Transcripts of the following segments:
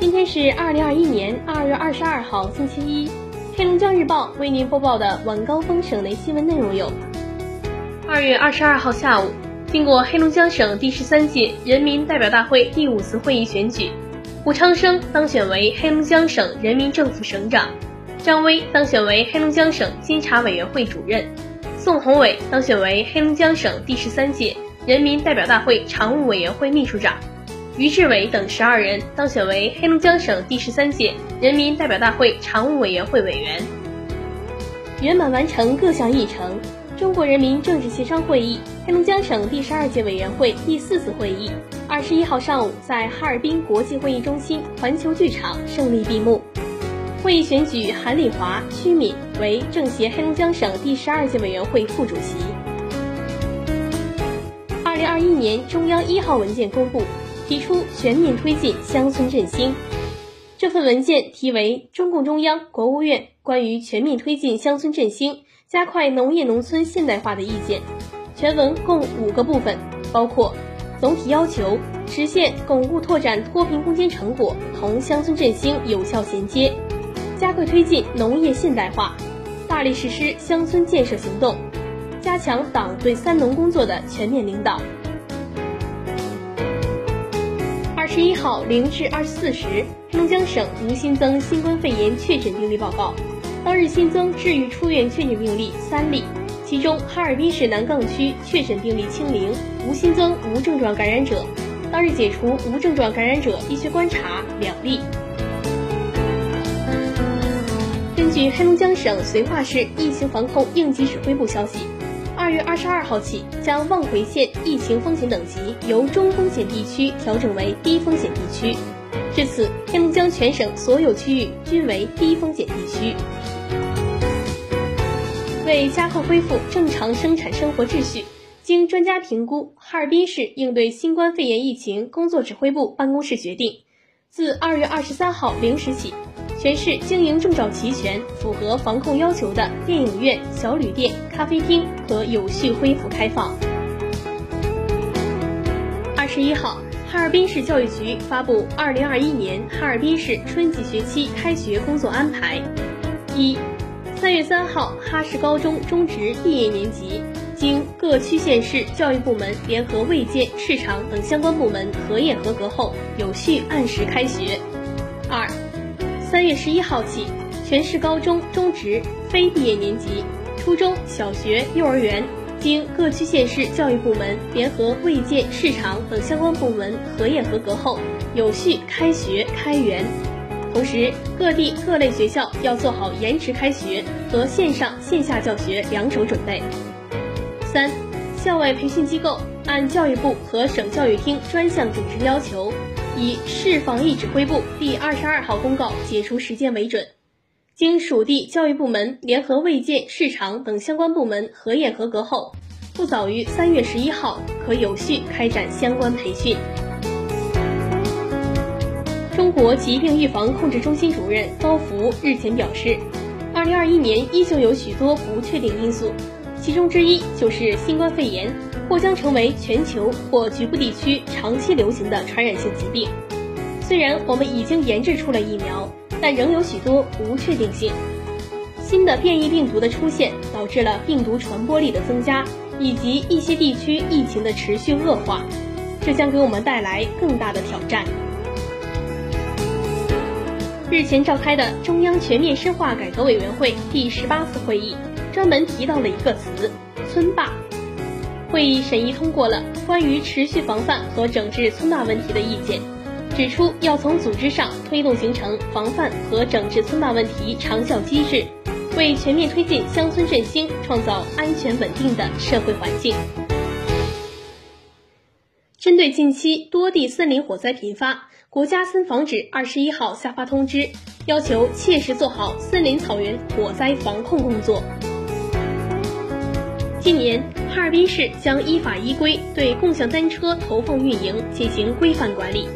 今天是二零二一年二月二十二号，星期一。黑龙江日报为您播报的晚高峰省内新闻内容有：二月二十二号下午，经过黑龙江省第十三届人民代表大会第五次会议选举，胡昌生当选为黑龙江省人民政府省长，张威当选为黑龙江省监察委员会主任，宋宏伟当选为黑龙江省第十三届人民代表大会常务委员会秘书长。于志伟等十二人当选为黑龙江省第十三届人民代表大会常务委员会委员，圆满完成各项议程。中国人民政治协商会议黑龙江省第十二届委员会第四次会议，二十一号上午在哈尔滨国际会议中心环球剧场胜利闭幕。会议选举韩礼华、屈敏为政协黑龙江省第十二届委员会副主席。二零二一年中央一号文件公布。提出全面推进乡村振兴。这份文件题为《中共中央、国务院关于全面推进乡村振兴、加快农业农村现代化的意见》。全文共五个部分，包括总体要求：实现巩固拓展脱贫攻坚成果同乡村振兴有效衔接，加快推进农业现代化，大力实施乡村建设行动，加强党对“三农”工作的全面领导。十一号零至二十四时，黑龙江省无新增新冠肺炎确诊病例报告。当日新增治愈出院确诊病例三例，其中哈尔滨市南岗区确诊病例清零，无新增无症状感染者。当日解除无症状感染者医学观察两例。根据黑龙江省绥化市疫情防控应急指挥部消息。二月二十二号起，将望回县疫情风险等级由中风险地区调整为低风险地区。至此，黑龙江全省所有区域均为低风险地区。为加快恢复正常生产生活秩序，经专家评估，哈尔滨市应对新冠肺炎疫情工作指挥部办公室决定，自二月二十三号零时起。全市经营证照齐全、符合防控要求的电影院、小旅店、咖啡厅可有序恢复开放。二十一号，哈尔滨市教育局发布二零二一年哈尔滨市春季学期开学工作安排：一、三月三号，哈市高中中职毕业年级经各区县市教育部门联合卫健、市场等相关部门核验合格后，有序按时开学。二、三月十一号起，全市高中、中职非毕业年级、初中小学、幼儿园，经各区县市教育部门联合卫健、市场等相关部门核验合格后，有序开学开园。同时，各地各类学校要做好延迟开学和线上线下教学两手准备。三，校外培训机构按教育部和省教育厅专项准执要求。以市防疫指挥部第二十二号公告解除时间为准，经属地教育部门联合卫健、市场等相关部门核验合格后，不早于三月十一号可有序开展相关培训。中国疾病预防控制中心主任高福日前表示，二零二一年依旧有许多不确定因素，其中之一就是新冠肺炎。或将成为全球或局部地区长期流行的传染性疾病。虽然我们已经研制出了疫苗，但仍有许多不确定性。新的变异病毒的出现导致了病毒传播力的增加，以及一些地区疫情的持续恶化，这将给我们带来更大的挑战。日前召开的中央全面深化改革委员会第十八次会议，专门提到了一个词“村霸”。会议审议通过了关于持续防范和整治村霸问题的意见，指出要从组织上推动形成防范和整治村霸问题长效机制，为全面推进乡村振兴创造安全稳定的社会环境。针对近期多地森林火灾频发，国家森防指二十一号下发通知，要求切实做好森林草原火灾防控工作。今年，哈尔滨市将依法依规对共享单车投放运营进行规范管理。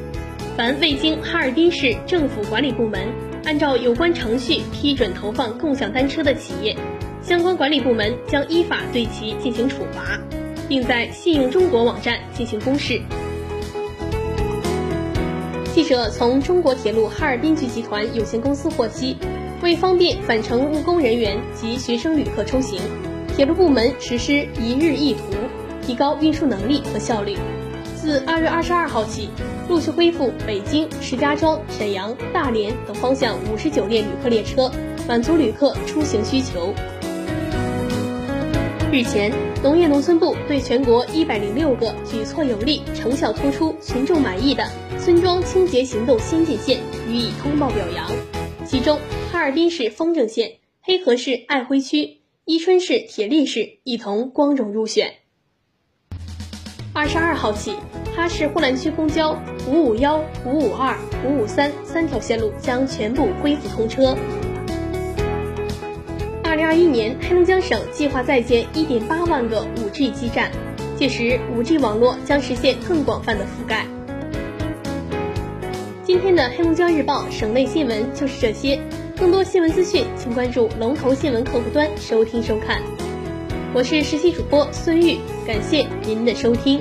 凡未经哈尔滨市政府管理部门按照有关程序批准投放共享单车的企业，相关管理部门将依法对其进行处罚，并在信用中国网站进行公示。记者从中国铁路哈尔滨局集团有限公司获悉，为方便返程务工人员及学生旅客出行，铁路部门实施一日一图，提高运输能力和效率。自二月二十二号起，陆续恢复北京、石家庄、沈阳、大连等方向五十九列旅客列车，满足旅客出行需求。日前，农业农村部对全国一百零六个举措有力、成效突出、群众满意的村庄清洁行动先进县予以通报表扬，其中哈尔滨市丰正县、黑河市爱辉区、伊春市铁力市一同光荣入选。二十二号起，哈市呼兰区公交五五幺、五五二、五五三三条线路将全部恢复通车。二零二一年，黑龙江省计划在建一点八万个五 G 基站，届时五 G 网络将实现更广泛的覆盖。今天的黑龙江日报省内新闻就是这些，更多新闻资讯请关注龙头新闻客户端收听收看。我是实习主播孙玉，感谢您的收听。